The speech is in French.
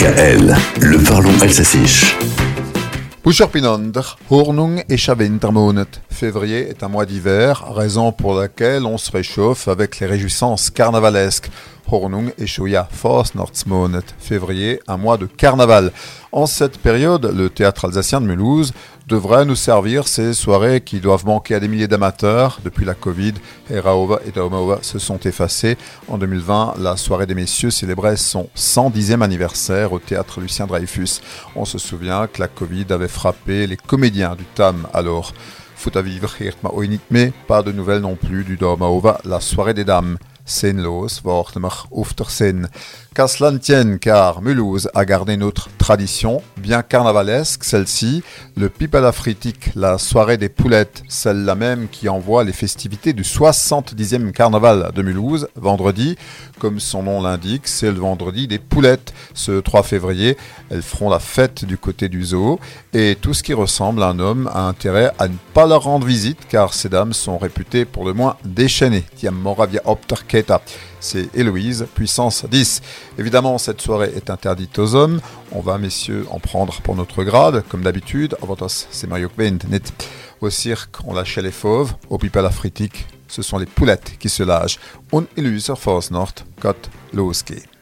DKL, le parlons Hornung et. Février est un mois d'hiver, raison pour laquelle on se réchauffe avec les réjouissances carnavalesques. Hornung et Shoya Forsnordsmonat. Février, un mois de carnaval. En cette période, le théâtre alsacien de Mulhouse devrait nous servir ces soirées qui doivent manquer à des milliers d'amateurs. Depuis la Covid, Eraova et Daumaova se sont effacés. En 2020, la soirée des messieurs célébrait son 110e anniversaire au théâtre Lucien Dreyfus. On se souvient que la Covid avait frappé les comédiens du TAM alors. Faut à vivre, pas de nouvelles non plus du Daumaova, la soirée des dames. Sinnlos wordt maar Sinn. Qu'à cela tienne, car Mulhouse a gardé notre tradition, bien carnavalesque celle-ci, le Pipala Fritique, la soirée des poulettes, celle-là même qui envoie les festivités du 70e carnaval de Mulhouse, vendredi. Comme son nom l'indique, c'est le vendredi des poulettes. Ce 3 février, elles feront la fête du côté du zoo, et tout ce qui ressemble à un homme a intérêt à ne pas leur rendre visite, car ces dames sont réputées pour le moins déchaînées. Moravia C'est Héloïse, puissance 10. Évidemment, cette soirée est interdite aux hommes. On va, messieurs, en prendre pour notre grade, comme d'habitude. Avotos, c'est Mario net. Au cirque, on lâchait les fauves. Au Pipal afritique, ce sont les poulettes qui se lâchent. On illuser Force Nord, Gott losgeht.